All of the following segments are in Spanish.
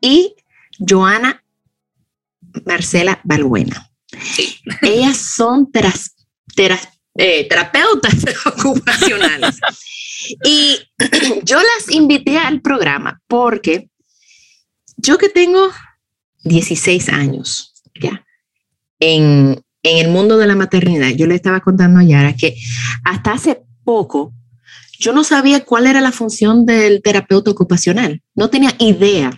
y Joana Marcela Balbuena. Ellas son eh, terapeutas ocupacionales. y yo las invité al programa porque yo que tengo 16 años ya en, en el mundo de la maternidad, yo le estaba contando a Yara que hasta hace poco yo no sabía cuál era la función del terapeuta ocupacional, no tenía idea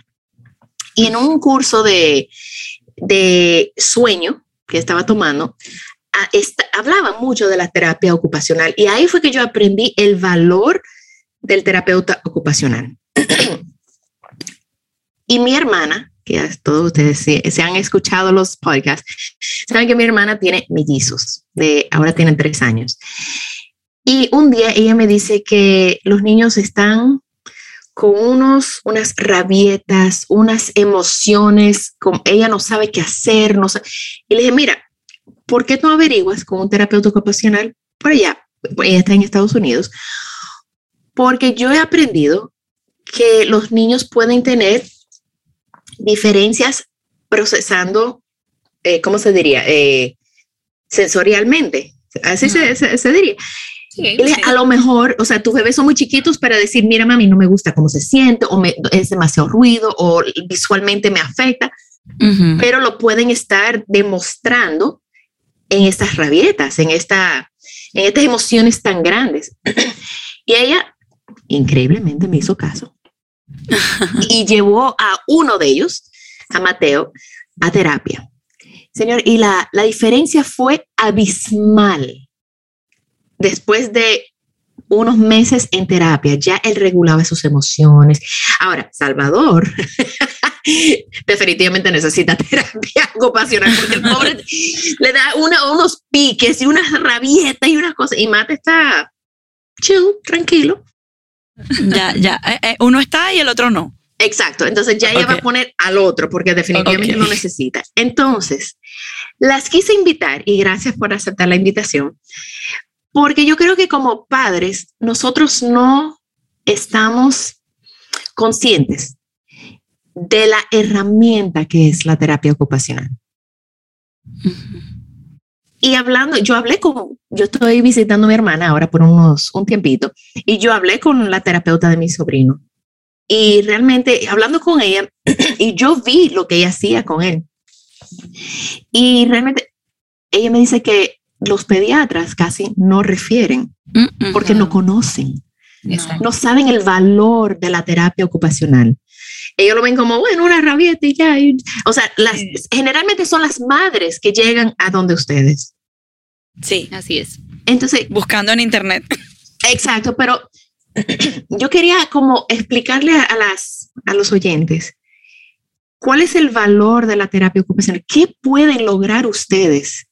y en un curso de, de sueño que estaba tomando, hablaba mucho de la terapia ocupacional y ahí fue que yo aprendí el valor del terapeuta ocupacional. y mi hermana, que todos ustedes se, han escuchado los podcasts, saben que mi hermana tiene mellizos, de, ahora tienen tres años. Y un día ella me dice que los niños están con unos, unas rabietas, unas emociones, con, ella no sabe qué hacer, no sabe. Y le dije, mira, ¿por qué no averiguas con un terapeuta ocupacional por allá? Ella está en Estados Unidos. Porque yo he aprendido que los niños pueden tener diferencias procesando, eh, ¿cómo se diría? Eh, sensorialmente. Así se, se, diría. A lo mejor, o sea, tus bebés son muy chiquitos para decir, mira, mami, no me gusta cómo se siente, o me, es demasiado ruido, o visualmente me afecta, pero lo pueden estar demostrando en estas rabietas, en, esta, en estas emociones tan grandes. y ella, increíblemente, me hizo caso y llevó a uno de ellos, a Mateo, a terapia. Señor, y la, la diferencia fue abismal después de unos meses en terapia, ya él regulaba sus emociones. Ahora, Salvador definitivamente necesita terapia ocupacional porque el pobre le da unos piques y unas rabietas y unas cosas y Mate está chill, tranquilo. Ya, ya, eh, eh, uno está y el otro no. Exacto, entonces ya ella va a poner al otro porque definitivamente lo necesita. Entonces, las quise invitar y gracias por aceptar la invitación porque yo creo que como padres nosotros no estamos conscientes de la herramienta que es la terapia ocupacional. Y hablando, yo hablé con, yo estoy visitando a mi hermana ahora por unos, un tiempito, y yo hablé con la terapeuta de mi sobrino. Y realmente, hablando con ella, y yo vi lo que ella hacía con él. Y realmente, ella me dice que los pediatras casi no refieren porque no conocen, no. saben el valor de la terapia ocupacional. Ellos lo ven como, bueno, una rabieta y ya. o sea, las, generalmente son las madres que llegan a donde ustedes. Sí, así es. Entonces. Buscando en internet. Exacto, pero yo quería como explicarle a, las, a los oyentes cuál es el valor de la terapia ocupacional, qué pueden lograr ustedes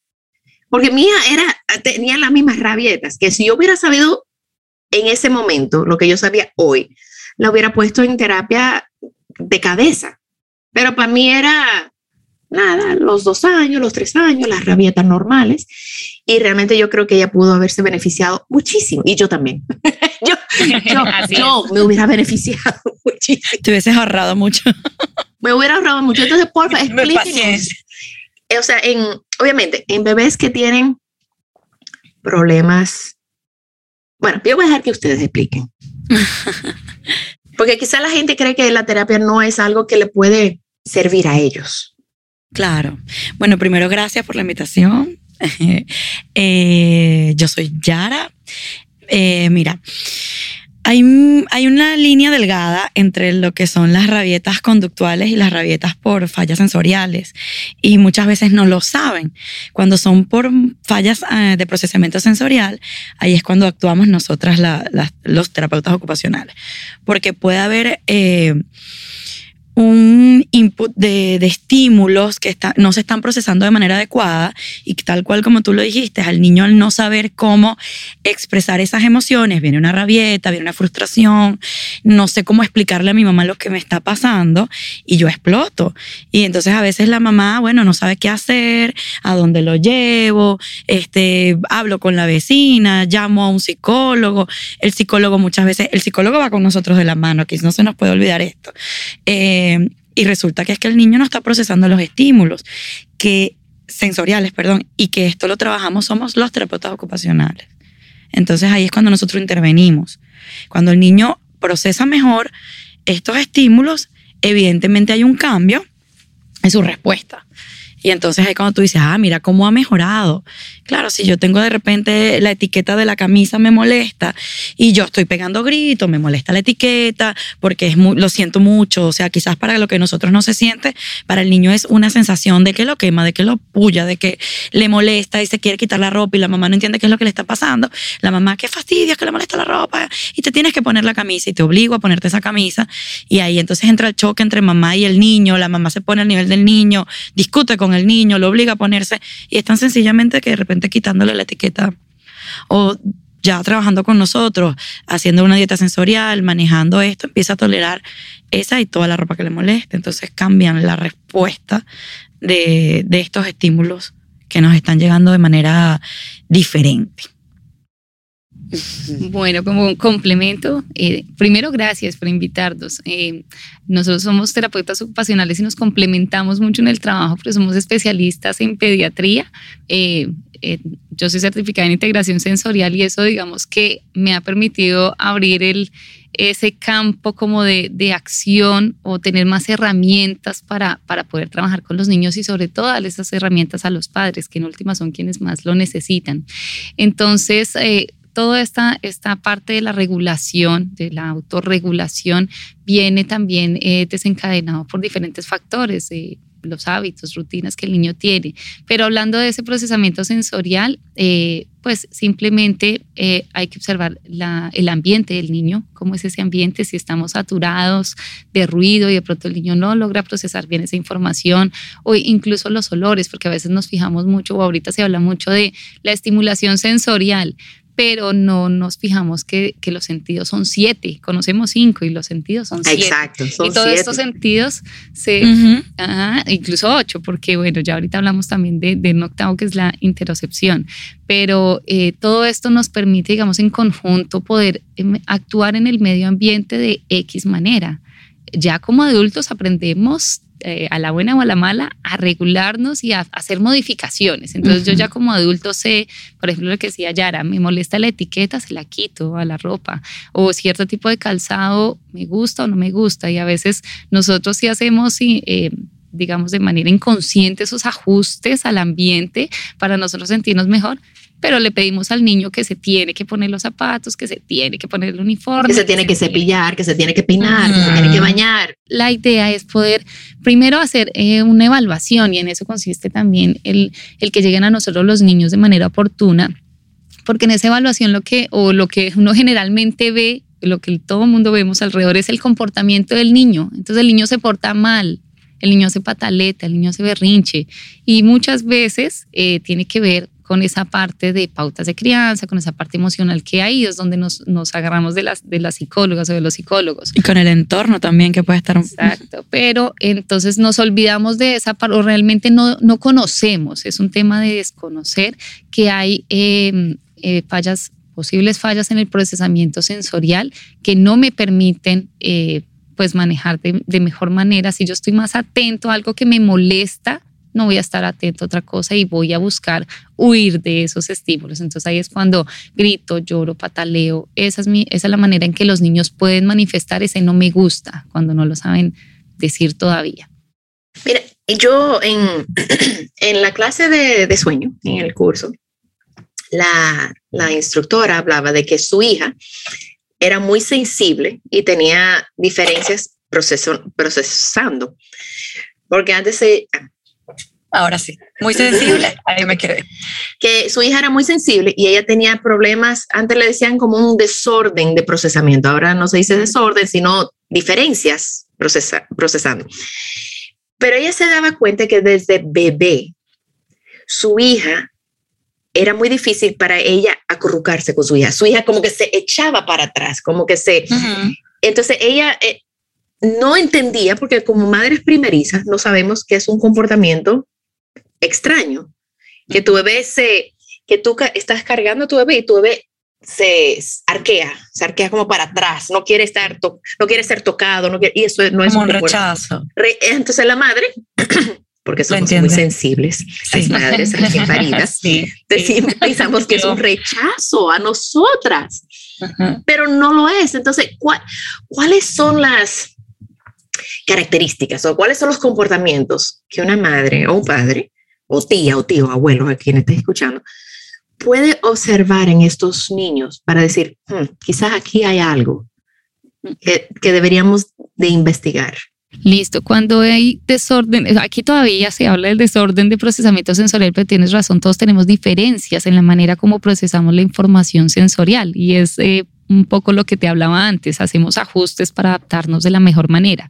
porque mía era, tenía las mismas rabietas, que si yo hubiera sabido en ese momento lo que yo sabía hoy, la hubiera puesto en terapia de cabeza. Pero para mí era nada, los dos años, los tres años, las rabietas normales. Y realmente yo creo que ella pudo haberse beneficiado muchísimo. Y yo también. yo, yo, me hubiera beneficiado muchísimo. Te hubieses ahorrado mucho. me hubiera ahorrado mucho. Entonces, por favor, explíquenos o sea, en, obviamente, en bebés que tienen problemas, bueno, yo voy a dejar que ustedes expliquen. Porque quizá la gente cree que la terapia no es algo que le puede servir a ellos. Claro. Bueno, primero, gracias por la invitación. Eh, yo soy Yara. Eh, mira, hay, una línea delgada entre lo que son las rabietas conductuales y las rabietas por fallas sensoriales y muchas veces no lo saben. Cuando son por fallas eh, de procesamiento sensorial, ahí es cuando actuamos nosotras los terapeutas ocupacionales, porque puede haber... Eh, un input de, estímulos que no se están procesando de manera adecuada y tal cual como tú lo dijiste, al niño al no saber cómo expresar esas emociones, viene una rabieta, viene una frustración, no sé cómo explicarle a mi mamá lo que me está pasando y yo exploto. Y entonces a veces la mamá, bueno, no sabe qué hacer, a dónde lo llevo, este, hablo con la vecina, llamo a un psicólogo, el psicólogo muchas veces, el psicólogo va con nosotros de la mano, aquí no se nos puede olvidar esto. Eh, y resulta que es que el niño no está procesando los estímulos que sensoriales, perdón, y que esto lo trabajamos somos los terapeutas ocupacionales. Entonces ahí es cuando nosotros intervenimos. Cuando el niño procesa mejor estos estímulos, evidentemente hay un cambio en su respuesta. Y entonces ahí cuando tú dices, ah, mira cómo ha mejorado. Claro, si yo tengo de repente la etiqueta de la camisa me molesta y yo estoy pegando gritos, me molesta la etiqueta porque es lo siento mucho. O sea, quizás para lo que nosotros no se siente, para el niño es una sensación de que lo quema, de que lo puya, de que le molesta y se quiere quitar la ropa y la mamá no entiende qué es lo que le está pasando. La mamá, qué fastidio, que le molesta la ropa y te tienes que poner la camisa y te obligo a ponerte esa camisa. Y ahí entonces entra el choque entre mamá y el niño, la mamá se pone al nivel del niño, discute con el niño, lo obliga a ponerse y es tan sencillamente que de repente quitándole la etiqueta o ya trabajando con nosotros, haciendo una dieta sensorial, manejando esto, empieza a tolerar esa y toda la ropa que le moleste. Entonces cambian la respuesta de, de estos estímulos que nos están llegando de manera diferente. Bueno, como complemento, eh, primero gracias por invitarnos. Eh, nosotros somos terapeutas ocupacionales y nos complementamos mucho en el trabajo porque somos especialistas en pediatría. Eh, yo soy certificada en integración sensorial y eso digamos que me ha permitido abrir el, ese campo como de, de, acción o tener más herramientas para, para poder trabajar con los niños y sobre todo darles esas herramientas a los padres, que en última son quienes más lo necesitan. Entonces, toda esta, esta parte de la regulación, de la autorregulación, viene también eh, desencadenado por diferentes factores. Eh, los hábitos, rutinas que el niño tiene. Pero hablando de ese procesamiento sensorial, eh, pues simplemente hay que observar el ambiente del niño, cómo es ese ambiente, si estamos saturados de ruido y de pronto el niño no logra procesar bien esa información, o incluso los olores, porque a veces nos fijamos mucho, o ahorita se habla mucho de la estimulación sensorial, pero no nos fijamos que, que, los sentidos son siete, conocemos cinco y los sentidos son siete. Exacto, son Y todos estos sentidos, se, incluso ocho, porque bueno, ya ahorita hablamos también de, de un octavo que es la interocepción, pero eh, todo esto nos permite, digamos, en conjunto poder em, actuar en el medio ambiente de X manera. Ya como adultos aprendemos eh, a la buena o a la mala, a regularnos y a, hacer modificaciones. Entonces yo ya como adulto sé, por ejemplo, lo que decía Yara, me molesta la etiqueta, se la quito a la ropa, o cierto tipo de calzado me gusta o no me gusta, y a veces nosotros sí hacemos... Eh, digamos, de manera inconsciente esos ajustes al ambiente para nosotros sentirnos mejor, pero le pedimos al niño que se tiene que poner los zapatos, que se tiene que poner el uniforme. Que se tiene que, cepillar, que se tiene que peinar, que se tiene que bañar. La idea es poder primero hacer eh, una evaluación y en eso consiste también el, el que lleguen a nosotros los niños de manera oportuna, porque en esa evaluación lo que, o lo que uno generalmente ve, lo que todo el mundo vemos alrededor es el comportamiento del niño. Entonces el niño se porta mal, el niño se pataleta, el niño se berrinche y muchas veces eh, tiene que ver con esa parte de pautas de crianza, con esa parte emocional que hay, es donde nos, nos agarramos de las, de las psicólogas o de los psicólogos. Y con el entorno también que puede estar un... Exacto, pero entonces nos olvidamos de esa parte, o realmente no, no conocemos, es un tema de desconocer que hay em, eh, fallas, posibles fallas en el procesamiento sensorial que no me permiten... Eh, pues manejar de, de mejor manera. Si yo estoy más atento a algo que me molesta, no voy a estar atento a otra cosa y voy a buscar huir de esos estímulos. Entonces ahí es cuando grito, lloro, pataleo. Esa es, mi, esa es la manera en que los niños pueden manifestar ese no me gusta cuando no lo saben decir todavía. Mira, yo en, en la clase de, de sueño, en el curso, la, la instructora hablaba de que su hija era muy sensible y tenía diferencias proceso, procesando. Porque antes se... Ahora sí, muy sensible, ahí me quedé. Que su hija era muy sensible y ella tenía problemas, antes le decían como un desorden de procesamiento, ahora no se dice desorden, sino diferencias procesa, procesando. Pero ella se daba cuenta que desde bebé, su hija era muy difícil para ella acurrucarse con su hija. Su hija como que se echaba para atrás, como que se... Entonces ella eh, no entendía, porque como madres primerizas no sabemos que es un comportamiento extraño, que tu bebé se, que tú estás cargando a tu bebé y tu bebé se arquea, se arquea como para atrás, no quiere estar, no quiere ser tocado, no y eso no es un rechazo. entonces la madre, porque somos muy sensibles, las madres recién paridas, pensamos que es un rechazo a nosotras, pero no lo es. Entonces, ¿cuáles son las características o cuáles son los comportamientos que una madre o un padre o tía o tío o abuelo a quien esté escuchando puede observar en estos niños para decir, hmm, quizás aquí hay algo que, que deberíamos de investigar. Listo, cuando hay desorden, aquí todavía se habla del desorden de procesamiento sensorial, pero tienes razón, todos tenemos diferencias en la manera como procesamos la información sensorial y es eh, un poco lo que te hablaba antes, hacemos ajustes para adaptarnos de la mejor manera.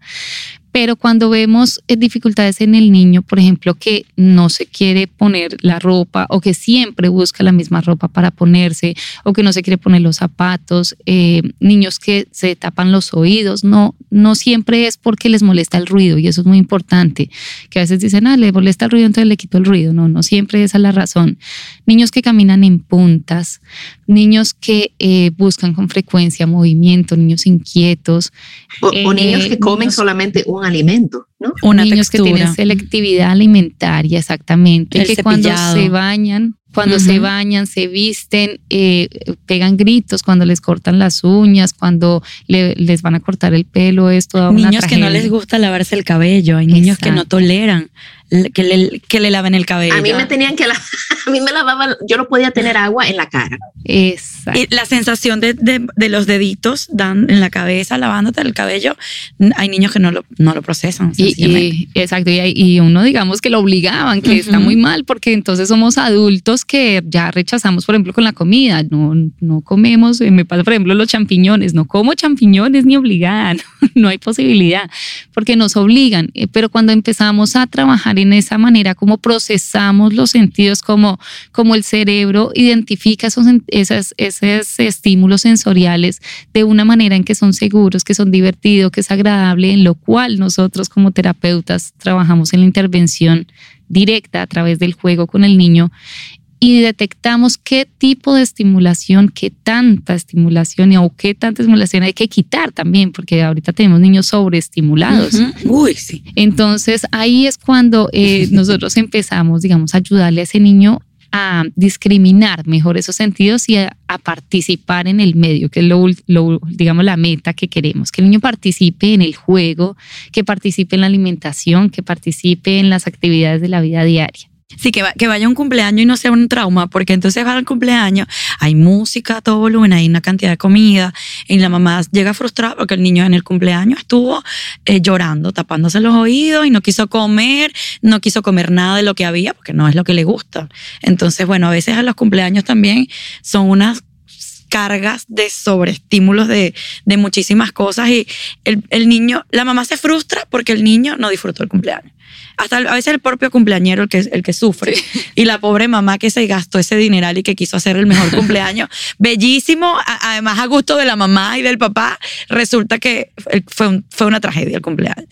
Pero cuando vemos eh, dificultades en el niño, por ejemplo, que no se quiere poner la ropa o que siempre busca la misma ropa para ponerse o que no se quiere poner los zapatos, eh, niños que se tapan los oídos, no, no siempre es porque les molesta el ruido y eso es muy importante, que a veces dicen, ah, le molesta el ruido, entonces le quito el ruido. No, no siempre esa es la razón. Niños que caminan en puntas, niños que eh, buscan con frecuencia movimiento, niños inquietos. O, niños que comen solamente un alimento, ¿no? Una Niños que tienen selectividad alimentaria, exactamente, que cuando se bañan, cuando se bañan, se visten, eh, pegan gritos cuando les cortan las uñas, cuando les van a cortar el pelo, es toda una Niños que no les gusta lavarse el cabello, hay niños que no toleran que le, que le laven el cabello. A mí me tenían que lavar, a mí me lavaban, yo no podía tener agua en la cara. Exacto. Y la sensación de, de, los deditos dan en la cabeza lavándote el cabello, hay niños que no lo, no lo procesan. Y, exacto, y, y, uno digamos que lo obligaban, que está muy mal, porque entonces somos adultos que ya rechazamos, por ejemplo, con la comida, no, no comemos, me pasa, por ejemplo, los champiñones, no como champiñones ni obligada, no hay posibilidad, porque nos obligan, eh, pero cuando empezamos a trabajar en esa manera como procesamos los sentidos, como, como el cerebro identifica esos, esos, esos estímulos sensoriales de una manera en que son seguros, que son divertidos, que es agradable, en lo cual nosotros como terapeutas trabajamos en la intervención directa a través del juego con el niño y detectamos qué tipo de estimulación, qué tanta estimulación o qué tanta estimulación hay que quitar también, porque ahorita tenemos niños sobreestimulados. Uy, sí. Entonces ahí es cuando eh, nosotros empezamos, digamos, a ayudarle a ese niño a discriminar mejor esos sentidos y a, participar en el medio, que es lo, lo, digamos, la meta que queremos, que el niño participe en el juego, que participe en la alimentación, que participe en las actividades de la vida diaria. Sí, que, que vaya un cumpleaños y no sea un trauma, porque entonces va al cumpleaños, hay música a todo volumen, hay una cantidad de comida, y la mamá llega frustrada porque el niño en el cumpleaños estuvo eh, llorando, tapándose los oídos y no quiso comer, no quiso comer nada de lo que había, porque no es lo que le gusta. Entonces, bueno, a veces a los cumpleaños también son unas cargas de sobreestímulos de, de muchísimas cosas y el, el niño, la mamá se frustra porque el niño no disfrutó el cumpleaños hasta a veces el propio cumpleañero el que, el que sufre. Y la pobre mamá que se gastó ese dineral y que quiso hacer el mejor cumpleaños. Bellísimo, además a gusto de la mamá y del papá, resulta que fue, fue una tragedia el cumpleaños.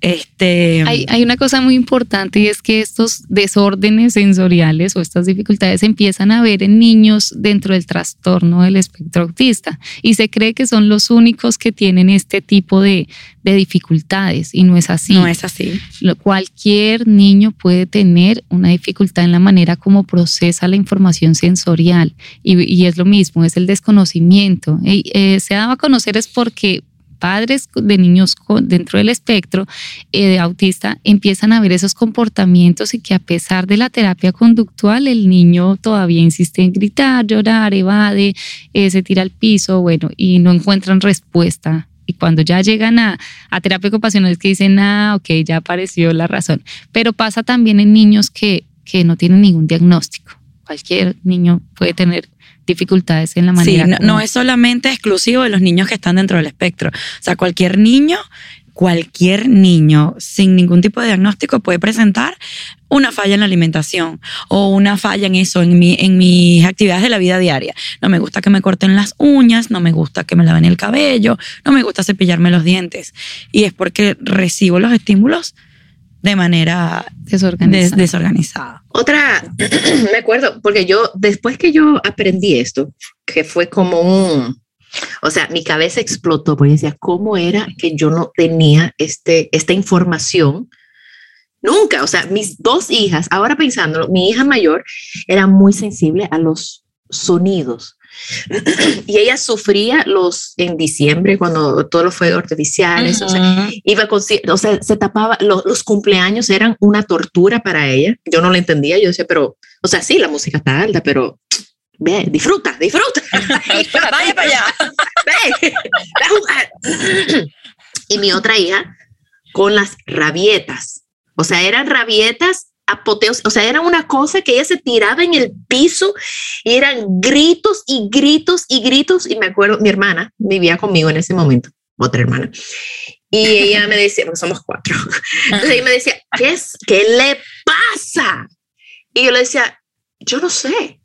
Este, hay, hay una cosa muy importante y es que estos desórdenes sensoriales o estas dificultades empiezan a ver en niños dentro del trastorno del espectro autista y se cree que son los únicos que tienen este tipo de, de dificultades y no es así. No es así. Cualquier niño puede tener una dificultad en la manera como procesa la información sensorial y, es lo mismo, es el desconocimiento. Eh, se daba a conocer es porque padres de niños dentro del espectro eh, autista empiezan a ver esos comportamientos y que a pesar de la terapia conductual, el niño todavía insiste en gritar, llorar, evade, eh, se tira al piso, bueno, y no encuentran respuesta y cuando ya llegan a, a terapia ocupacional es que dicen, ah, ok, ya apareció la razón. Pero pasa también en niños que, que no tienen ningún diagnóstico. Cualquier niño puede tener dificultades en la manera. Sí, no, no, es solamente exclusivo de los niños que están dentro del espectro. O sea, cualquier niño, cualquier niño sin ningún tipo de diagnóstico puede presentar una falla en la alimentación o una falla en eso, en, mi, en mis actividades de la vida diaria. No me gusta que me corten las uñas, no me gusta que me laven el cabello, no me gusta cepillarme los dientes. Y es porque recibo los estímulos de manera desorganizada. desorganizada. Otra, me acuerdo, porque yo, después que yo aprendí esto, que fue como un, o sea, mi cabeza explotó porque decía, ¿cómo era que yo no tenía este, esta información? Nunca, o sea, mis dos hijas, ahora pensándolo, mi hija mayor era muy sensible a los sonidos. y ella sufría los en diciembre cuando todos los fuegos artificiales, o sea, iba con, o sea, se tapaba, los cumpleaños eran una tortura para ella. Yo no la entendía, yo decía, pero, o sea, sí, la música está alta, pero ve, disfruta, disfruta. Vaya para allá. Ve, a jugar. y mi otra hija con las rabietas. O sea, eran rabietas apoteos, o sea, era una cosa que ella se tiraba en el piso y eran gritos y gritos y gritos. Y me acuerdo, mi hermana vivía conmigo en ese momento, otra hermana. Y ella me decía, porque somos cuatro. Entonces ella me decía, ¿qué, es, ¿qué le pasa? Y yo le decía, yo no sé.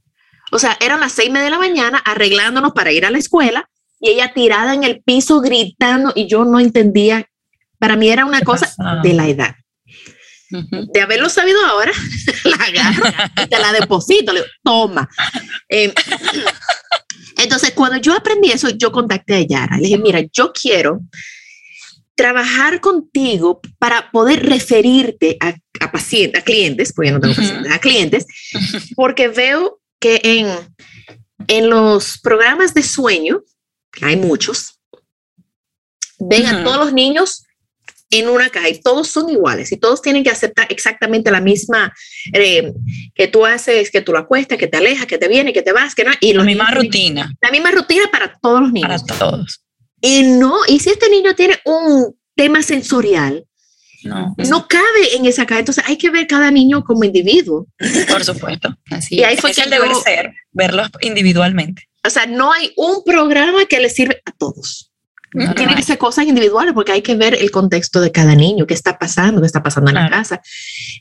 O sea, eran las seis de la mañana arreglándonos para ir a la escuela y ella tirada en el piso gritando y yo no entendía. Para mí era una cosa de la edad. De haberlo sabido ahora, la agarro y te la deposito, le digo, toma. Em, entonces, cuando yo aprendí eso, yo contacté a Yara. Le dije, mira, yo quiero trabajar contigo para poder referirte a, a pacientes, a clientes, porque no tengo pacientes, a clientes, porque veo que en, en los programas de sueño, hay muchos, ven a todos los niños en una caja y todos son iguales y todos tienen que aceptar exactamente la misma eh, que tú haces, que tú lo acuestas, que te alejas, que te viene, que te vas, que no. Y la misma rutina. La misma rutina para todos los niños. Para todos. Y no, y si este niño tiene un tema sensorial, no. no cabe en esa caja. Entonces hay que ver cada niño como individuo. Por supuesto. Así y ahí fue que el deber ser, verlos individualmente. O sea, no hay un programa que le sirve a todos. No, Tiene que ser cosas individuales porque hay que ver el contexto de cada niño, qué está pasando, qué está pasando en la casa.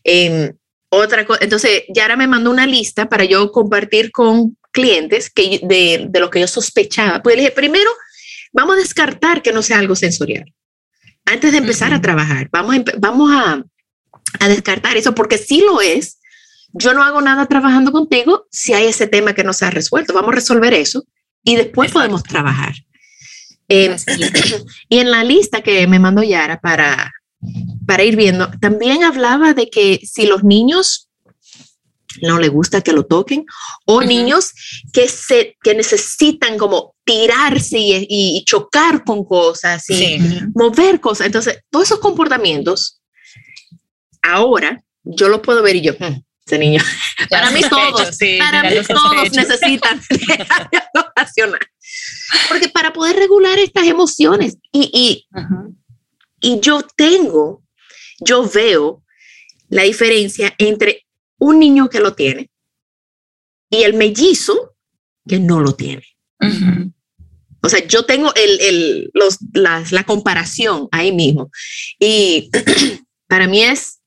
Eh, otra cosa, entonces Yara me mandó una lista para yo compartir con clientes que de, de lo que yo sospechaba. Pues le dije, primero, vamos a descartar que no sea algo sensorial. Antes de empezar uh -huh. a trabajar, vamos a, vamos a, a descartar eso porque si lo es, yo no hago nada trabajando contigo si hay ese tema que no se ha resuelto. Vamos a resolver eso y después Exacto. podemos trabajar. Eh, y en la lista que me mandó Yara para, para ir viendo, también hablaba de que si los niños no le gusta que lo toquen o uh -huh. niños que, se, que necesitan como tirarse y, y chocar con cosas y sí. mover cosas. Entonces, todos esos comportamientos, ahora yo lo puedo ver y yo, hmm, ese niño, para mí todos, sí, para mí todos necesitan racional. Porque para poder regular estas emociones y, y, y yo tengo, yo veo la diferencia entre un niño que lo tiene y el mellizo que no lo tiene. Uh -huh. O sea, yo tengo el, el, los, las, la comparación ahí mismo. Y para mí es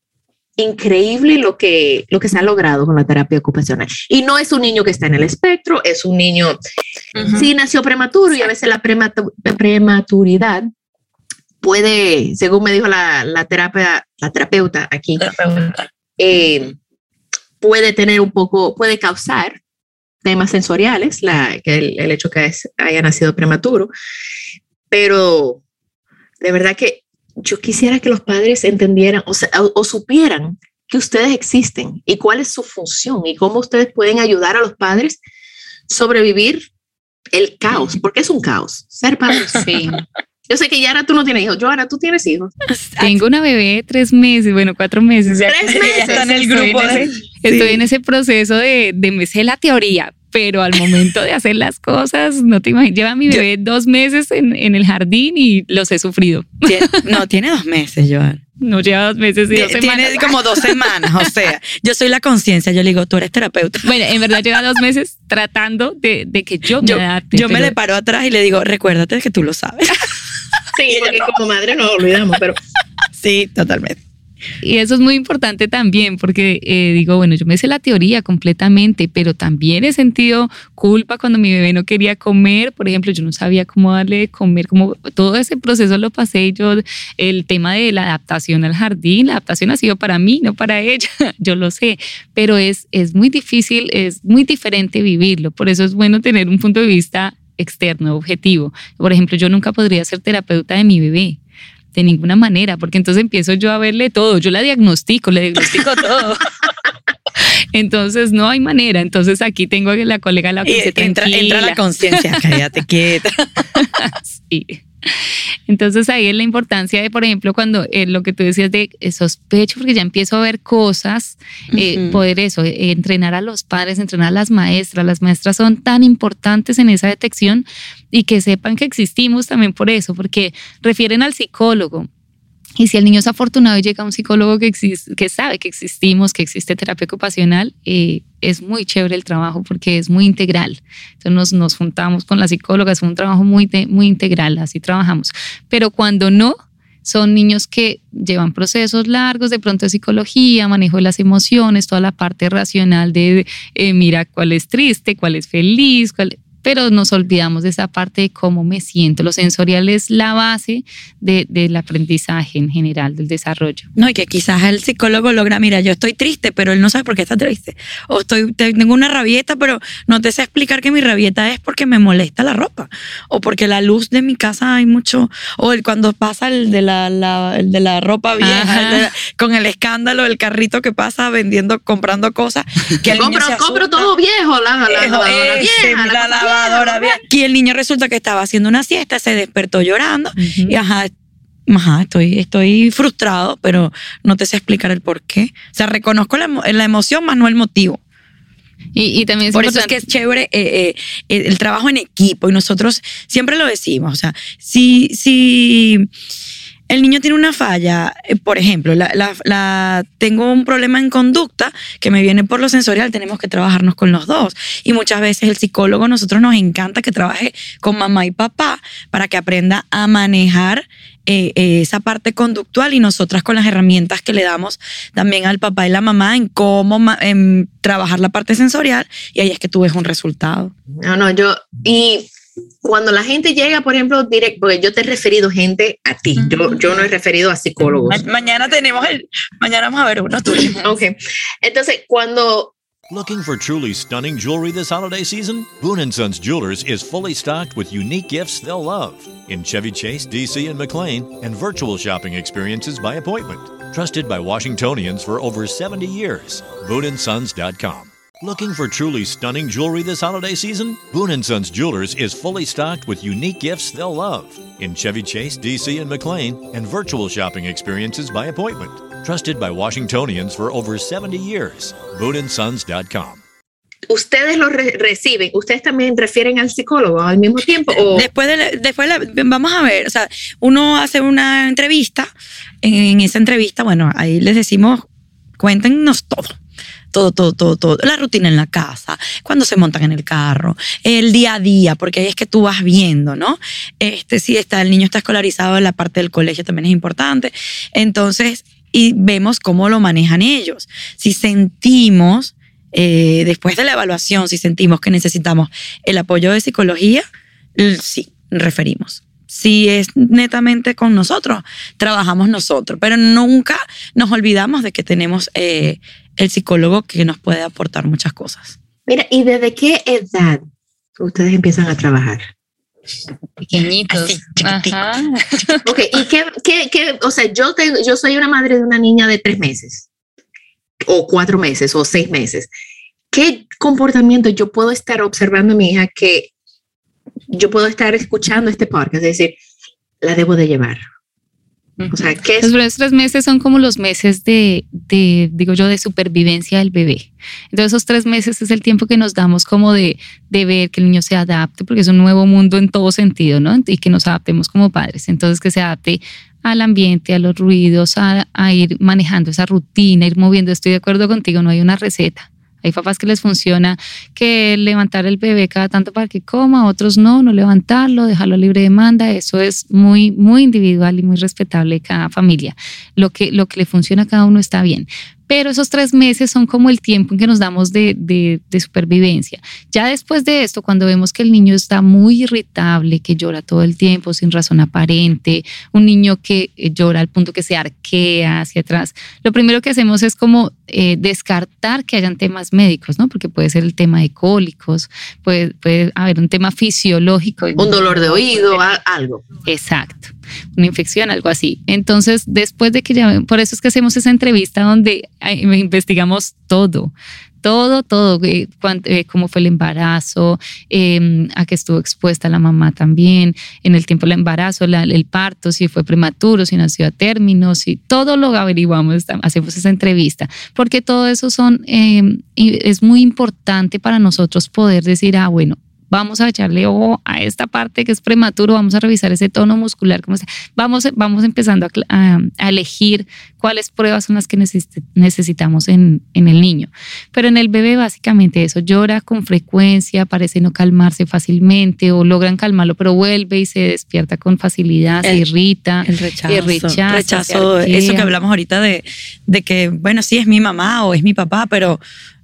increíble lo que, lo que se ha logrado con la terapia ocupacional. Y no es un niño que está en el espectro, es un niño, uh -huh. sí nació prematuro y a veces la prematu prematuridad puede, según me dijo la, la, terapia, la terapeuta aquí, terapeuta. Eh, puede tener un poco, puede causar temas sensoriales, la, el, hecho que es, haya nacido prematuro, pero de verdad que yo quisiera que los padres entendieran o, sea, o, supieran que ustedes existen y cuál es su función y cómo ustedes pueden ayudar a los padres sobrevivir el caos, porque es un caos. Ser padre sí. Yo sé que Yara tú no tienes hijos. Joana, tú tienes hijos. Tengo una bebé de tres meses, bueno, cuatro meses. Tres Ya meses. está en el Estoy grupo. en de- ese- Estoy en ese proceso de, de me sé la teoría, pero al momento de hacer las cosas, no te imaginas, lleva mi bebé dos meses en, en el jardín y los he sufrido. No, tiene dos meses, Joan. No lleva dos meses y dos Tiene semanas. como dos semanas, o sea, yo soy la conciencia. Yo le digo, tú eres terapeuta. Bueno, en verdad lleva dos meses tratando de, de que yo me Yo, adapte. yo me le paro atrás y le digo, recuérdate que tú lo sabes. Sí, porque como madre no lo olvidamos, pero Sí, totalmente. Y eso es muy importante también, porque eh, digo, bueno, yo me sé la teoría completamente, pero también he sentido culpa cuando mi bebé no quería comer. Por ejemplo, yo no sabía cómo darle de comer, como todo ese proceso lo pasé yo, el tema de la adaptación al jardín, la adaptación ha sido para mí, no para ella, yo lo sé, pero es, es muy difícil, es muy diferente vivirlo. Por eso es bueno tener un punto de vista externo, objetivo. Por ejemplo, yo nunca podría ser terapeuta de mi bebé de ninguna manera, porque entonces empiezo yo a verle todo, yo la diagnostico, le diagnostico todo. Entonces no hay manera. Entonces aquí tengo a la colega la que entra, la conciencia, cállate quieta. Sí. Entonces ahí es la importancia de, por ejemplo, cuando eh, lo que tú decías de eh, sospecho, porque ya empiezo a ver cosas, eh, poder eso, eh, entrenar a los padres, entrenar a las maestras. Las maestras son tan importantes en esa detección y que sepan que existimos también por eso, porque refieren al psicólogo. Y si el niño es afortunado y llega a un psicólogo que, existe, que sabe que existimos, que existe terapia ocupacional, eh, es muy chévere el trabajo porque es muy integral. Entonces nos, nos juntamos con la psicóloga, es un trabajo muy, de- muy integral, así trabajamos. Pero cuando no, son niños que llevan procesos largos, de pronto de psicología, manejo de las emociones, toda la parte racional de eh, mira cuál es triste, cuál es feliz, cuál, pero nos olvidamos de esa parte de cómo me siento. Lo sensorial es la base de- del aprendizaje en general, del desarrollo. No, y que quizás el psicólogo logra, mira, yo estoy triste, pero él no sabe por qué está triste. O estoy, te- tengo una rabieta, pero no te sé explicar que mi rabieta es porque me molesta la ropa. O porque la luz de mi casa hay mucho. O el, cuando pasa el de la, la- el de la ropa vieja, Ajá. el de la- con el escándalo del carrito que pasa vendiendo, comprando cosas. Que compro, compro todo viejo, la, la, la Viejo, ese, vieja, la cosa lavadora. Y el niño resulta que estaba haciendo una siesta, se despertó llorando y ajá, ajá, estoy, estoy frustrado, pero no te sé explicar el por qué. O sea, reconozco la, emo- la emoción, más no el motivo. Y, y también es Por eso es que es chévere eh, eh, el trabajo en equipo y nosotros siempre lo decimos. O sea, si, si el niño tiene una falla, eh, por ejemplo, la, tengo un problema en conducta que me viene por lo sensorial, tenemos que trabajarnos con los dos. Y muchas veces el psicólogo, nosotros nos encanta que trabaje con mamá y papá para que aprenda a manejar eh, eh, esa parte conductual y nosotras con las herramientas que le damos también al papá y la mamá en cómo trabajar la parte sensorial y ahí es que tú ves un resultado. No, no, yo, y cuando la gente llega, por ejemplo, directo, porque yo te he referido gente a ti, yo, yo no he referido a psicólogos. Ma- mañana tenemos el, mañana vamos a ver uno tuyo. Ok, entonces cuando Looking for truly stunning jewelry this holiday season? Boon & Sons Jewelers is fully stocked with unique gifts they'll love in Chevy Chase, DC, and McLean, and virtual shopping experiences by appointment. Trusted by Washingtonians for over 70 years. BooneandSons.com. Looking for truly stunning jewelry this holiday season? Boon & Sons Jewelers is fully stocked with unique gifts they'll love in Chevy Chase, DC, and McLean, and virtual shopping experiences by appointment. Trusted by Washingtonians for over 70 years. BooneandSons.com. ustedes lo re- reciben, ustedes también refieren al psicólogo al mismo tiempo o Después de, la- después de la- vamos a ver, o sea, uno hace una entrevista, en esa entrevista, bueno, ahí les decimos, cuéntenos todo. Todo, todo, todo, todo. La rutina en la casa, cuando se montan en el carro, el día a día, porque ahí es que tú vas viendo, ¿no? Este, si está, el niño está escolarizado en la parte del colegio también es importante. Entonces, y vemos cómo lo manejan ellos. Si sentimos, eh, después de la evaluación, si sentimos que necesitamos el apoyo de psicología, sí, referimos. Si es netamente con nosotros, trabajamos nosotros, pero nunca nos olvidamos de que tenemos eh, el psicólogo que nos puede aportar muchas cosas. mira, ¿y desde qué edad ustedes empiezan a trabajar? pequeñitos. Así. Ajá. Ok, ¿y qué, qué, qué- o sea, yo, tengo, yo soy una madre de una niña de tres meses, o cuatro meses, o seis meses. ¿Qué comportamiento yo puedo estar observando en mi hija que yo puedo estar escuchando este podcast? Es decir, la debo de llevar? O sea, ¿qué es? Los primeros tres meses son como los meses de, de, digo yo, de supervivencia del bebé. Entonces, esos tres meses es el tiempo que nos damos como de, de ver que el niño se adapte, porque es un nuevo mundo en todo sentido, ¿no? Y que nos adaptemos como padres. Entonces, que se adapte al ambiente, a los ruidos, a, a ir manejando esa rutina, ir moviendo. Estoy de acuerdo contigo, no hay una receta. Hay papás que les funciona que levantar el bebé cada tanto para que coma, otros no, no levantarlo, dejarlo libre demanda. Eso es muy, muy individual y muy respetable de cada familia. Lo que, lo que le funciona a cada uno está bien pero esos tres meses son como el tiempo en que nos damos de, de, de, supervivencia. Ya después de esto, cuando vemos que el niño está muy irritable, que llora todo el tiempo sin razón aparente, un niño que eh, llora al punto que se arquea hacia atrás, lo primero que hacemos es como eh, descartar que hayan temas médicos, ¿no? Porque puede ser el tema de cólicos, puede, puede haber un tema fisiológico. Un dolor de oído, algo. Exacto una infección, algo así. Entonces, después de que ya, por eso es que hacemos esa entrevista donde investigamos todo, todo, todo, eh, eh, cómo fue el embarazo, eh, a qué estuvo expuesta la mamá también, en el tiempo del embarazo, el parto, si fue prematuro, si nació a término, si todo lo averiguamos, hacemos esa entrevista, porque todo eso em, es muy importante para nosotros poder decir, ah, bueno, vamos a echarle ojo a esta parte que es prematuro, vamos a revisar ese tono muscular, cómo Vamos, vamos empezando a, a, elegir cuáles pruebas son las que necesitamos en, en, el niño. Pero en el bebé básicamente eso, llora con frecuencia, parece no calmarse fácilmente o logran calmarlo, pero vuelve y se despierta con facilidad, el, se irrita, el rechazo, el rechazo, rechazo eso que hablamos ahorita de, de que, bueno, sí es mi mamá o es mi papá, pero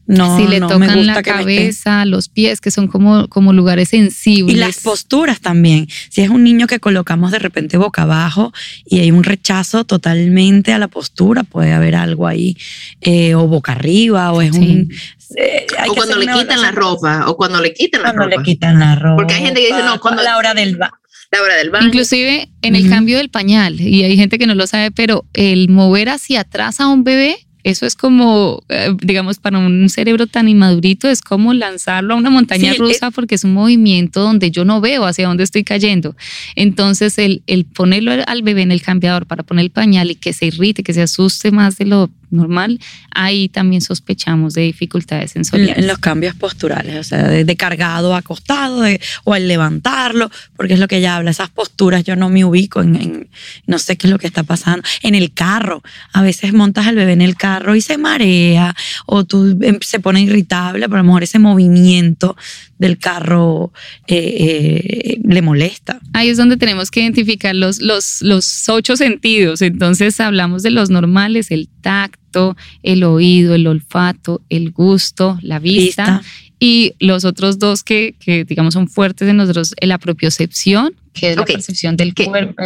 no, si le no, tocan me gusta la cabeza, los pies, que son como, como lugares sensibles. Y las posturas también. Si es un niño que colocamos de repente boca abajo y hay un rechazo totalmente a la postura, puede haber algo ahí, eh, o boca arriba, o es Sí. un. eh, hay O cuando le quitan la ropa, o cuando le quitan la Cuando ropa. le quitan la ropa. Porque hay gente que dice, no, cuando- la hora del ba- La hora del baño. Inclusive en el cambio del pañal, y hay gente que no lo sabe, pero el mover hacia atrás a un bebé, eso es como, eh, digamos, para un cerebro tan inmadurito, es como lanzarlo a una montaña Sí, rusa porque es un movimiento donde yo no veo hacia dónde estoy cayendo. Entonces, el, el ponerlo al bebé en el cambiador para poner el pañal y que se irrite, que se asuste más de lo normal, ahí también sospechamos de dificultades en, sensoriales. en los cambios posturales, o sea, de, de cargado a acostado, de- o al levantarlo, porque es lo que ella habla, esas posturas yo no me ubico en, en- no sé qué es lo que está pasando. En el carro, a veces montas al bebé en el carro y se marea, o tú em, se pone irritable, pero a lo mejor ese movimiento del carro eh, eh, le molesta. Ahí es donde tenemos que identificar los, los, los ocho sentidos. Entonces hablamos de los normales, el tacto, el oído, el olfato, el gusto, la vista, Vista. y los otros dos que, que digamos son fuertes en nosotros, la propiocepción, que es Ok. la percepción del ¿Qué? cuerpo.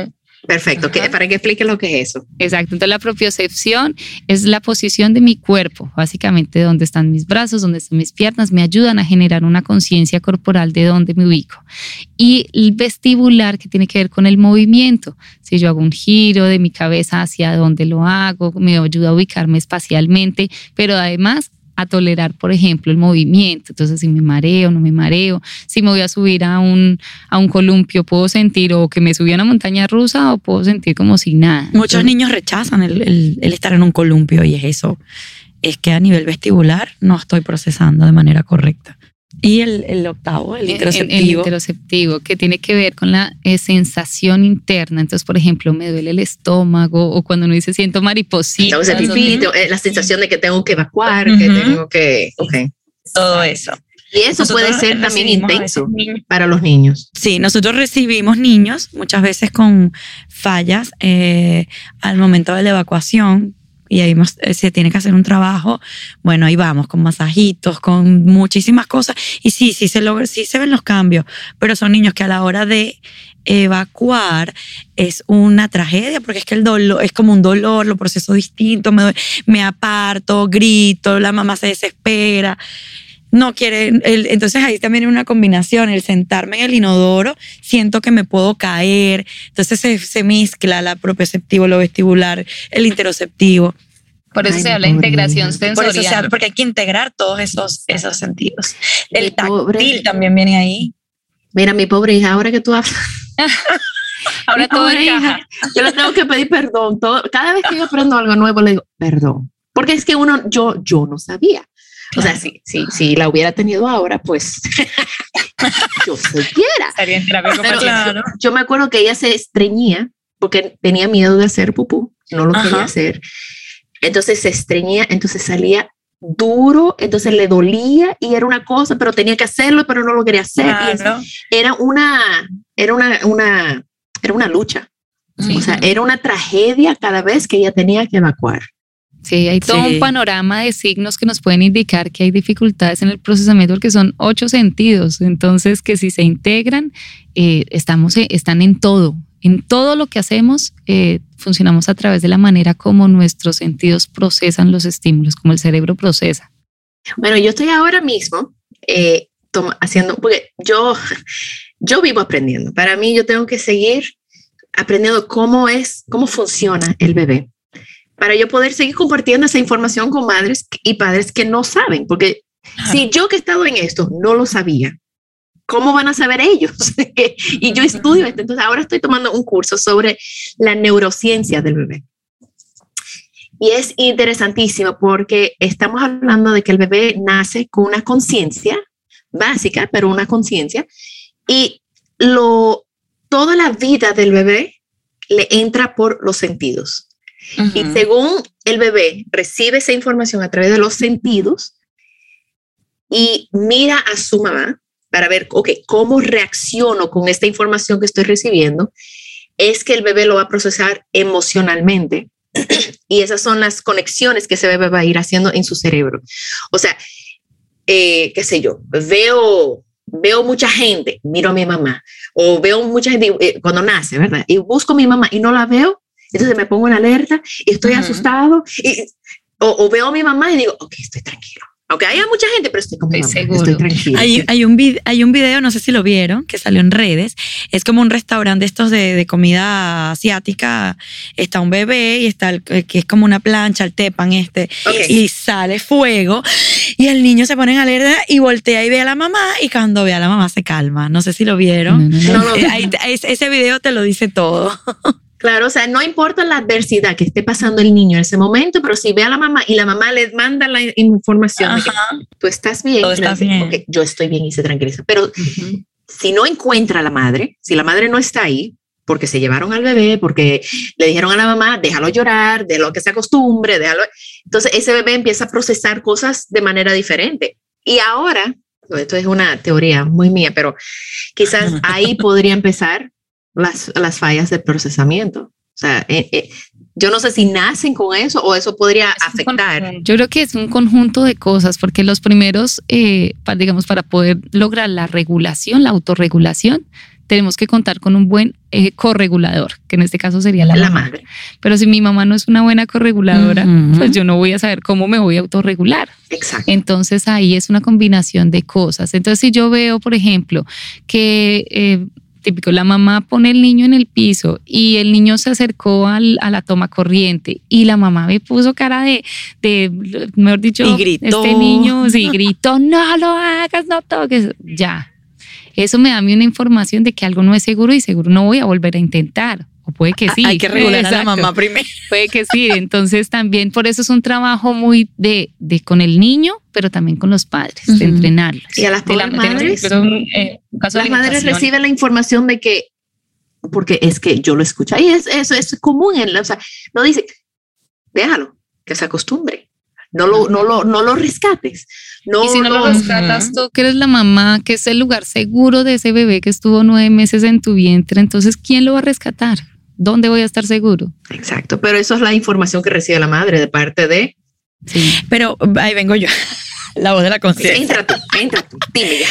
Perfecto. que- para que explique lo que es eso. Exacto, entonces la propiocepción es la posición de mi cuerpo, básicamente dónde están mis brazos, dónde están mis piernas, me ayudan a generar una conciencia corporal de dónde me ubico. Y el vestibular que tiene que ver con el movimiento, si yo hago un giro de mi cabeza hacia dónde lo hago, me ayuda a ubicarme espacialmente, pero además a tolerar, por ejemplo, el movimiento. Entonces, si me mareo, no me mareo, si me voy a subir a un, a un columpio, puedo sentir o que me subí a una montaña rusa o puedo sentir como si nada. Muchos Entonces, niños rechazan el, el- el estar en un columpio y es eso. Es que a nivel vestibular no estoy procesando de manera correcta. Y el, el octavo, el interoceptivo. El interoceptivo, que tiene que ver con la eh, sensación interna. Entonces, por ejemplo, me duele el estómago o cuando uno dice siento o- tengo- eh, la sensación de que tengo que evacuar, que Ujú. tengo que. Ok. todo eso. Y eso Nosotros puede ser también intenso para los niños. Sí, nosotros recibimos niños muchas veces con fallas eh, al momento de la evacuación y ahí eh, se tiene que hacer un trabajo. Bueno, ahí vamos con masajitos, con muchísimas cosas y sí, sí se logra, sí se ven los cambios, pero son niños que a la hora de evacuar es una tragedia porque es que el dolor es como un dolor, lo proceso distinto, me, me aparto, grito, la mamá se desespera no quiere, el- entonces ahí también hay una combinación, el sentarme en el inodoro, siento que me puedo caer, entonces se, se mezcla la propioceptivo, lo vestibular, el interoceptivo. Por eso Ay, se mi habla de pobre integración niño. Por sensorial. eso se habla, porque hay que integrar todos esos, esos sentidos. Mi El pobre- táctil también viene ahí. Mira, mi pobre hija, ahora que tú hablas. Ahora todo Pobre hija, Yo le tengo que pedir perdón. Todo, cada vez que yo aprendo algo nuevo, le digo, perdón. Porque es que uno, yo, yo no sabía. O sea, si, si, si la hubiera tenido ahora, pues yo supiera. Estaría en terapia Pero compartida. yo me acuerdo que ella se estreñía porque tenía miedo de hacer pupú, no lo quería Ajá. hacer. Entonces se estreñía, entonces salía duro, entonces le dolía y era una cosa, pero tenía que hacerlo, pero no lo quería hacer. Y es- Claro. era una, era una, una, era una lucha. Sí. O sea, era una tragedia cada vez que ella tenía que evacuar. Sí, hay todo Sí. un panorama de signos que nos pueden indicar que hay dificultades en el procesamiento porque son ocho sentidos. Entonces, que si se integran, eh, estamos, están en todo. En todo lo que hacemos, eh, funcionamos a través de la manera como nuestros sentidos procesan los estímulos, como el cerebro procesa. Bueno, yo estoy ahora mismo eh, haciendo, porque yo, yo vivo aprendiendo. Para mí, yo tengo que seguir aprendiendo cómo es, cómo funciona el bebé, para yo poder seguir compartiendo esa información con madres y padres que no saben, porque si yo que he estado en esto no lo sabía, ¿cómo van a saber ellos? y yo estudio esto, entonces ahora estoy tomando un curso sobre la neurociencia del bebé. Y es interesantísimo porque estamos hablando de que el bebé nace con una conciencia básica, pero una conciencia, y lo, toda la vida del bebé le entra por los sentidos. Y según el bebé recibe esa información a través de los sentidos y mira a su mamá para ver, ok, cómo reacciono con esta información que estoy recibiendo, es que el bebé lo va a procesar emocionalmente. y esas son las conexiones que ese bebé va a ir haciendo en su cerebro. O sea, eh, qué sé yo, veo, veo mucha gente, miro a mi mamá, o veo mucha gente eh, cuando nace, ¿verdad? Y busco a mi mamá y no la veo, entonces me pongo en alerta y estoy Ujú. asustado, y, o, o veo a mi mamá y digo, ok, estoy tranquilo. Aunque haya mucha gente, pero estoy con mi Estoy mamá, seguro. estoy tranquilo. Hay, hay, un vid- hay un video, no sé si lo vieron, que salió en redes. Es como un restaurante de estos de, de comida asiática. Está un bebé y está el, eh, que es como una plancha, el tepan este. Ok. Y sale fuego y el niño se pone en alerta y voltea y ve a la mamá y cuando ve a la mamá se calma. No sé si lo vieron. No, no, no. No, no, Eh, ahí- es- ese video te lo dice todo. Claro, o sea, no importa la adversidad que esté pasando el niño en ese momento, pero si ve a la mamá y la mamá le manda la información de que tú estás bien, Todo y le está dice, bien. "Ok, yo estoy bien y se tranquiliza. Pero si no encuentra a la madre, si la madre no está ahí, porque se llevaron al bebé, porque le dijeron a la mamá, déjalo llorar, déjalo que se acostumbre, déjalo. Entonces ese bebé empieza a procesar cosas de manera diferente. Y ahora, esto es una teoría muy mía, pero quizás ahí podría empezar las, las fallas de procesamiento. O sea, eh, eh, yo no sé si nacen con eso o eso podría Es afectar. Yo creo que es un conjunto de cosas, porque los primeros, eh, pa- digamos, para poder lograr la regulación, la autorregulación, tenemos que contar con un buen eh, corregulador, que en este caso sería la, madre. Pero si mi mamá no es una buena correguladora, pues yo no voy a saber cómo me voy a autorregular. Exacto. Entonces ahí es una combinación de cosas. Entonces si yo veo, por ejemplo, que eh, típico, la mamá pone el niño en el piso y el niño se acercó al- a la toma corriente y la mamá me puso cara de, de mejor dicho, Y gritó. este niño, sí, gritó, no lo hagas, no toques, ya. Eso me da a mí una información de que algo no es seguro y seguro no voy a volver a intentar. O puede que sí. Hay que regular a la Exacto. mamá primero. Puede que sí. Entonces también por eso es un trabajo muy de, de con el niño, pero también con los padres, de Ujú. entrenarlos. Y a las De la- de- madres, eh, de las madres reciben la información de que, porque es que yo lo escucho, y es, eso es común, en la- o sea, no dice, déjalo, que se acostumbre, no lo, no lo, no lo rescates. No, y si no lo rescatas tú, que eres la mamá, que es el lugar seguro de ese bebé que estuvo nueve meses en tu vientre, entonces ¿quién lo va a rescatar? ¿Dónde voy a estar seguro? Exacto, pero eso es la información que recibe la madre de parte de, Sí. Pero ahí vengo yo, la voz de la conciencia. entra tú, entra tú, dime ya.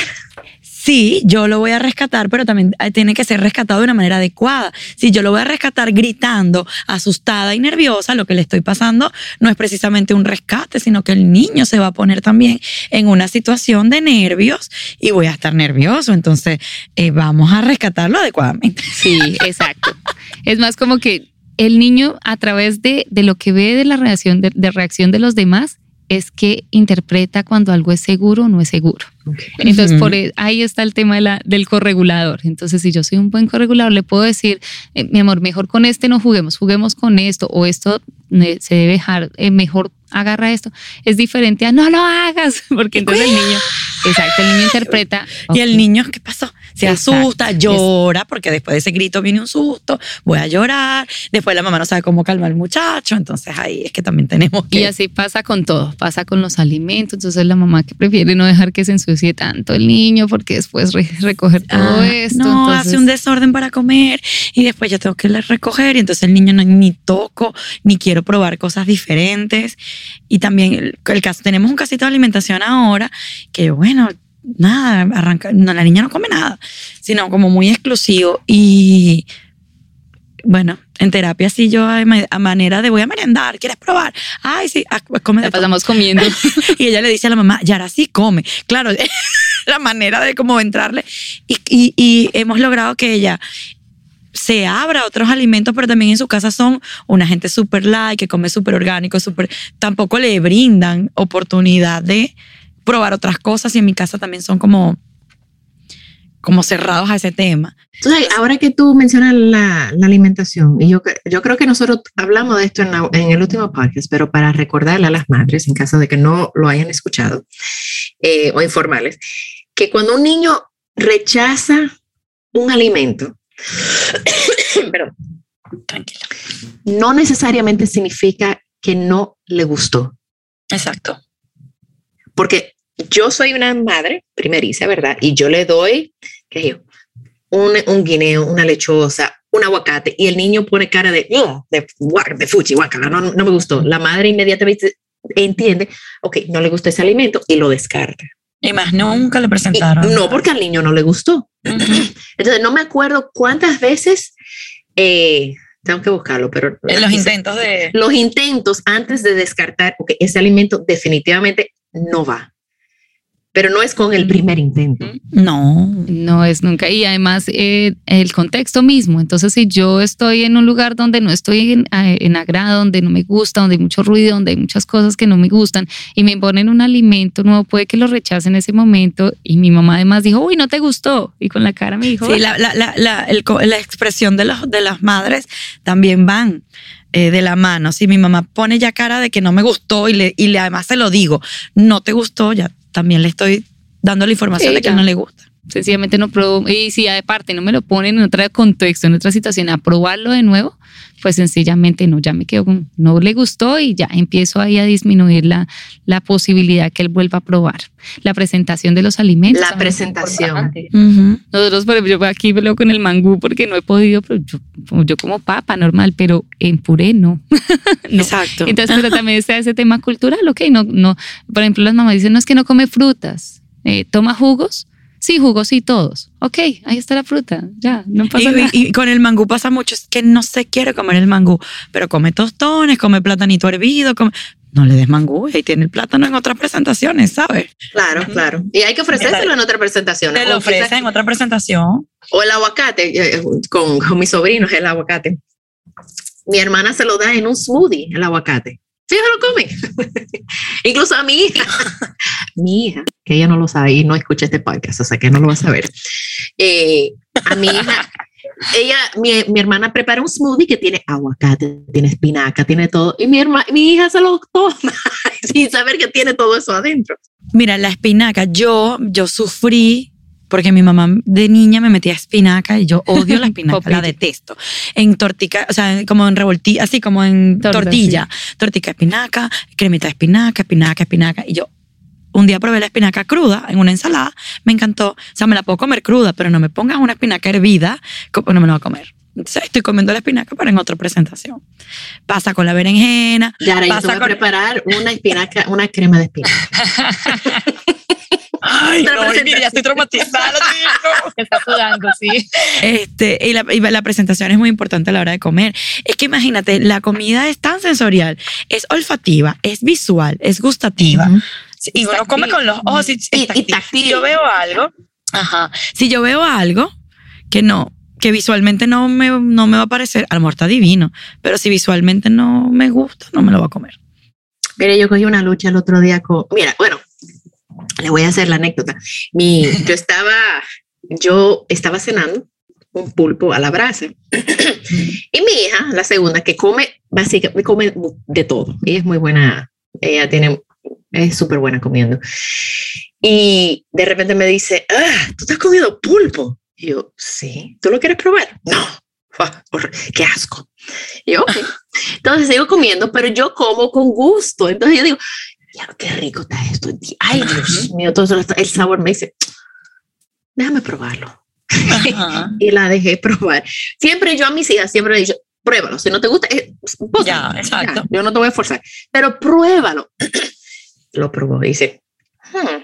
Sí, yo lo voy a rescatar, pero también eh, tiene que ser rescatado de una manera adecuada. Si yo lo voy a rescatar gritando, asustada y nerviosa, lo que le estoy pasando no es precisamente un rescate, sino que el niño se va a poner también en una situación de nervios y voy a estar nervioso. Entonces, eh, vamos a rescatarlo adecuadamente. Sí, exacto. es más como que el niño a través de, de lo que ve de la reacción de, de reacción de los demás, es que interpreta cuando algo es seguro o no es seguro. Entonces, por e- ahí está el tema de la, del corregulador. Entonces, si yo soy un buen corregulador, le puedo decir, eh, mi amor, mejor con este no juguemos, juguemos con esto, o esto eh, se debe dejar, eh, mejor agarra esto. Es diferente a no lo hagas, porque entonces el niño, exacto, el niño interpreta. Y el niño, ¿qué pasó? Se Exacto. asusta, llora, porque después de ese grito viene un susto, voy a llorar, después la mamá no sabe cómo calmar al muchacho, entonces ahí es que también tenemos que... Y así pasa con todo, pasa con los alimentos. Entonces la mamá que prefiere no dejar que se ensucie tanto el niño porque después re- recoger todo Ah, esto. No, entonces, hace un desorden para comer y después yo tengo que recoger y entonces el niño no, ni toco, ni quiero probar cosas diferentes. Y también el, el caso, tenemos un casito de alimentación ahora que bueno, nada, arranca, no, la niña no come nada, sino como muy exclusivo y bueno, en terapia sí yo a, ma- a manera de voy a merendar, ¿quieres probar? Ay, sí, ah, pues come de la todo. pasamos comiendo. Y ella le dice a la mamá, Yara sí come. Claro, la manera de cómo entrarle. Y, y- y hemos logrado que ella se abra otros alimentos, pero también en su casa son una gente súper light, que come súper orgánico, súper... Tampoco le brindan oportunidad de probar otras cosas y en mi casa también son como como cerrados a ese tema. Entonces, ahora que tú mencionas la, alimentación, y yo, yo creo que nosotros hablamos de esto en, la- en el último podcast, pero para recordarle a las madres, en caso de que no lo hayan escuchado, eh, o informarles, que cuando un niño rechaza un alimento, perdón, Tranquila. no necesariamente significa que no le gustó. Exacto. Porque yo soy una madre primeriza, ¿verdad? Y yo le doy, qué sé yo, un, un guineo, una lechosa, un aguacate, y el niño pone cara de, "Ugh", de, de fuchi, guacala, no, no me gustó. La madre inmediatamente entiende, ok, no le gusta ese alimento y lo descarta. Y más nunca le Y presentaron. no porque al niño no le gustó. Entonces, no me acuerdo cuántas veces, eh, tengo que buscarlo, pero... En los intentos de... Los intentos antes de descartar, ok, ese alimento definitivamente no va. Pero no es con el primer intento. No. No es nunca. Y además eh, el contexto mismo. Entonces, si yo estoy en un lugar donde no estoy en, en agrado, donde no me gusta, donde hay mucho ruido, donde hay muchas cosas que no me gustan y me ponen un alimento nuevo, puede que lo rechace en ese momento. Y mi mamá además dijo, uy, no te gustó. Y con la cara me dijo, Sí, la, la, la, la, el la expresión de, los, de las madres también van eh, de la mano. Si mi mamá pone ya cara de que no me gustó y, le, y le, además se lo digo, no te gustó, ya también le estoy dando la información Sí, de que ya. no le gusta. Sencillamente no probó. Y si aparte no me lo ponen en otro contexto, en otra situación, a probarlo de nuevo, pues sencillamente no, ya me quedo con, no le gustó y ya empiezo ahí a disminuir la, la posibilidad que él vuelva a probar. La presentación de los alimentos. La presentación. importante. Ujú. Nosotros, por ejemplo, yo aquí veo con el mangú porque no he podido, pero yo, yo como papa normal, pero en puré no. No. Exacto. Entonces, pero también está ese tema cultural, ok, no, no, por ejemplo, las mamás dicen, no es que no come frutas, eh, toma jugos, sí, jugos sí, todos, ok, ahí está la fruta, ya, no pasa nada. Y, y con el mangú pasa mucho, es que no se quiere comer el mangú, pero come tostones, come platanito hervido, come... no le des mangú y tiene el plátano en otras presentaciones, ¿sabes? Claro, claro. Y hay que ofrecérselo en otra presentación. Te lo O quizás- ofrecen en otra presentación. O el aguacate, eh, con, con mis sobrinos, el aguacate. Mi hermana se lo da en un smoothie, el aguacate. Sí, se lo come. Incluso a mi hija. mi hija, que ella no lo sabe y no escucha este podcast, o sea que no lo va a saber. Eh, a mi hija, ella, mi, mi hermana prepara un smoothie que tiene aguacate, tiene espinaca, tiene todo. Y mi, herma, mi hija se lo toma sin saber que tiene todo eso adentro. Mira, la espinaca, yo, yo sufrí porque mi mamá de niña me metía espinaca y yo odio la espinaca, la detesto. En tortica, o sea, como en revoltilla, así como en Torta, tortilla. Tortica de espinaca, cremita de espinaca, espinaca, espinaca. Y yo un día probé la espinaca cruda en una ensalada, me encantó. O sea, me la puedo comer cruda, pero no me pongas una espinaca hervida, como no me la voy a comer. Entonces, estoy comiendo la espinaca, pero en otra presentación. Pasa con la berenjena. Yara, yo te pasa voy a con- preparar una espinaca, una crema de espinaca. Ay, Otra no, mira, ya estoy traumatizada. tío. Está sudando, sí. Este, y la, y la presentación es muy importante a la hora de comer. Es que imagínate, la comida es tan sensorial, es olfativa, es visual, es gustativa. Y uno come con los ojos y, Y-. Si yo veo algo, ajá, si yo veo algo que no, que visualmente no me, no me va a parecer, a lo mejor está divino, pero si visualmente no me gusta, no me lo voy a comer. Mire, yo cogí una lucha el otro día con, mira, bueno, le voy a hacer la anécdota. Mi, yo estaba, yo estaba cenando un pulpo a la brasa. y mi hija, la segunda, que come, básicamente, come de todo. Ella es muy buena, ella tiene, es súper buena comiendo. Y de repente me dice, ah, ¿tú estás comiendo pulpo? Y yo, sí, ¿tú lo quieres probar? No, qué asco. Y yo, Entonces sigo comiendo, pero yo como con gusto. Entonces yo digo, ya, qué rico está esto. Ay, Dios mío, todo el sabor me dice, déjame probarlo. y la dejé probar. Siempre yo a mis hijas siempre le he dicho, pruébalo. Si no te gusta, eh, pues, ya, exacto. yo no te voy a forzar, pero pruébalo. Lo probó y dice, hmm,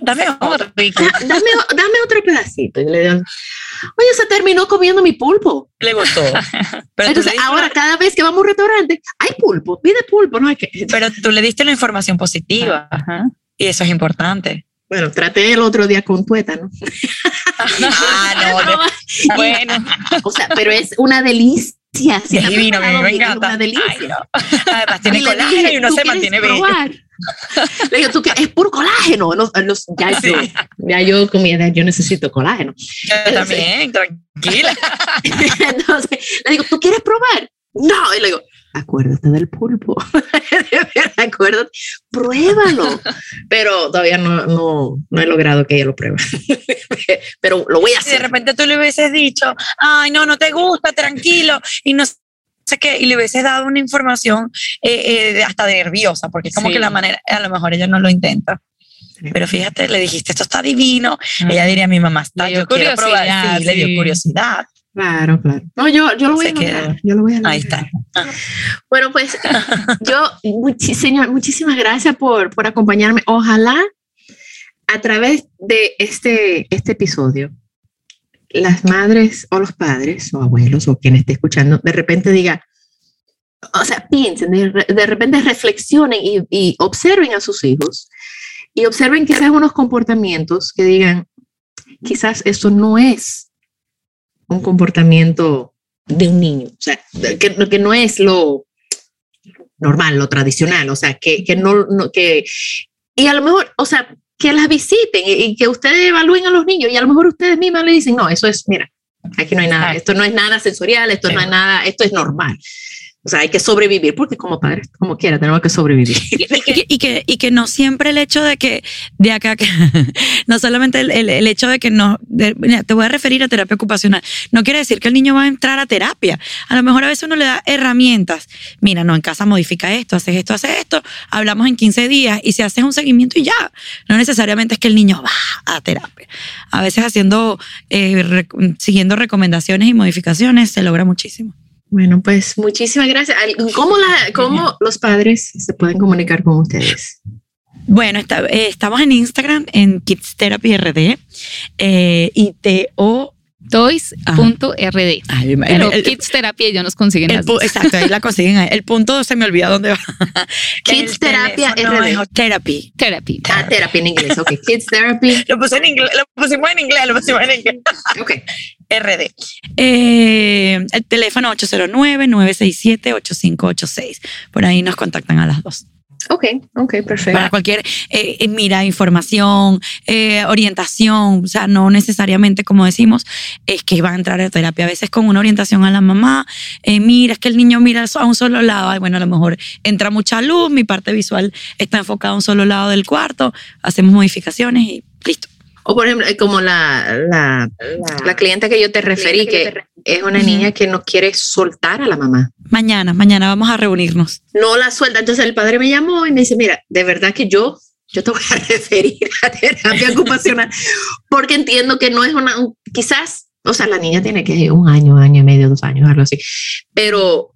dame otro, dame, dame, otro pedacito. Y le digo, oye, se terminó comiendo mi pulpo. Le gustó. Pero Entonces, ahora cada vez que vamos a un restaurante, hay pulpo, pide pulpo, no hay que. Pero tú le diste la información positiva. Y eso es importante. Bueno, traté el otro día con tuétano. ah, no. bueno. O sea, pero es una delicia. Sí, es divino, me encanta. Una delicia. Además tiene colágeno y uno se mantiene bien. Le digo, tú que es puro colágeno. ya, yo, ya yo comida, yo necesito colágeno. Yo también, tranquila. Entonces, le digo, ¿tú quieres probar? No, y le digo, acuérdate del pulpo, acuérdate, pruébalo. Pero todavía no, no, no, he logrado que ella lo pruebe. Pero lo voy a hacer. De repente tú le hubieses dicho, ay, no, no te gusta, tranquilo, y no sé qué, y le hubieses dado una información eh, eh, hasta nerviosa, porque es como que la manera, a lo mejor ella no lo intenta. Pero fíjate, le dijiste, esto está divino. Ella diría, mi mamá está, yo quiero probar. Sí, le dio curiosidad. Claro, claro. No, yo, yo lo voy a lograr. Yo lo voy a Ahí está. Bueno, pues yo, señor, muchísimas gracias por, por acompañarme. Ojalá a través de este, este episodio, las madres o los padres o abuelos o quien esté escuchando, de repente diga, o sea, piensen, de, de repente reflexionen y, y, observen a sus hijos y observen quizás unos comportamientos que digan, quizás eso no es un comportamiento de un niño, o sea, que, que no es lo normal, lo tradicional, o sea, que, que no, que, y a lo mejor, o sea, que las visiten y, que ustedes evalúen a los niños y a lo mejor ustedes mismas le dicen, no, eso es, mira, aquí no hay nada, esto no es nada sensorial, esto no es nada, esto es normal. O sea, hay que sobrevivir, porque como padres, como quiera, tenemos que sobrevivir. Y, que, y que no siempre el hecho de que de acá, que, no solamente el, el, hecho de que no, te voy a referir a terapia ocupacional, no quiere decir que el niño va a entrar a terapia. A lo mejor a veces uno le da herramientas. Mira, no, en casa modifica esto, haces esto, haces esto, hablamos en 15 días y se hace un seguimiento y ya. No necesariamente es que el niño va a terapia. A veces haciendo, eh, siguiendo recomendaciones y modificaciones se logra muchísimo. Bueno, pues muchísimas gracias. ¿Cómo, la, cómo los padres se pueden comunicar con ustedes? Bueno, eh, estamos en Instagram, en Kids Therapy RD, eh, y T-O toys.rd. Pero Kids Terapia ya nos consiguen el, Exacto, ahí la consiguen. El punto se me olvida dónde va. Kids Terapia RD. Therapy. Therapy. Ah, therapy en inglés. Ok, Kids Therapy. lo, puse en inglés, lo pusimos en inglés, lo pusimos en inglés. Ok. RD. Eh, el teléfono 809-967-8586. Por ahí nos contactan a las dos. Ok, ok, perfecto. Para cualquier, eh, eh, mira, información, eh, orientación, o sea, no necesariamente, como decimos, es que van a entrar a terapia. A veces con una orientación a la mamá, mira, es que el niño mira a un solo lado, Ay, bueno, a lo mejor entra mucha luz, mi parte visual está enfocada a un solo lado del cuarto, hacemos modificaciones y listo. O por ejemplo, como la, la, la, clienta que yo te referí, que, es una niña que no quiere soltar a la mamá. Mañana, mañana vamos a reunirnos. No la suelta. Entonces el padre me llamó y me dice, mira, de verdad que yo, yo te voy a referir a terapia ocupacional porque entiendo que no es una, quizás, o sea, la niña tiene que un año, año y medio, dos años, algo así, pero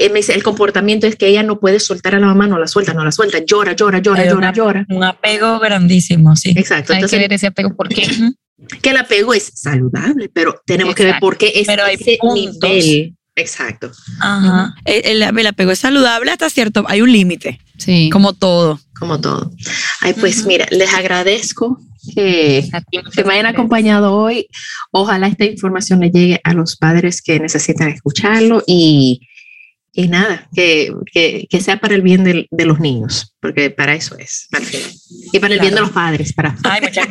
el comportamiento es que ella no puede soltar a la mamá, no la suelta, no la suelta, llora, llora, llora, llora, llora. Un apego grandísimo, sí. Exacto. Hay que ver ese apego, ¿por qué? Que el apego es saludable, pero tenemos que ver por qué es pero hay ese nivel. Exacto. Ajá. El, el, apego es saludable hasta cierto, hay un límite. Sí. Como todo. Como todo. Ay, pues mira, les agradezco que, que me hayan acompañado hoy. Ojalá esta información le llegue a los padres que necesitan escucharlo y y nada, que, que, que, sea para el bien de, de, los niños, porque para eso es, al final. Y para el bien de los padres. Para... Ay, muchas,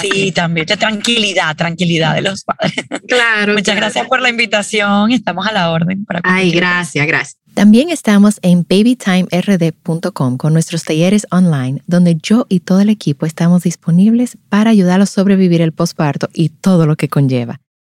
sí, también, tranquilidad, tranquilidad de los padres. Claro. Muchas claro. gracias por la invitación, estamos a la orden. Para Ay, gracias, gracias. También estamos en babytimerd.com con nuestros talleres online, donde yo y todo el equipo estamos disponibles para ayudarlos a sobrevivir el posparto y todo lo que conlleva.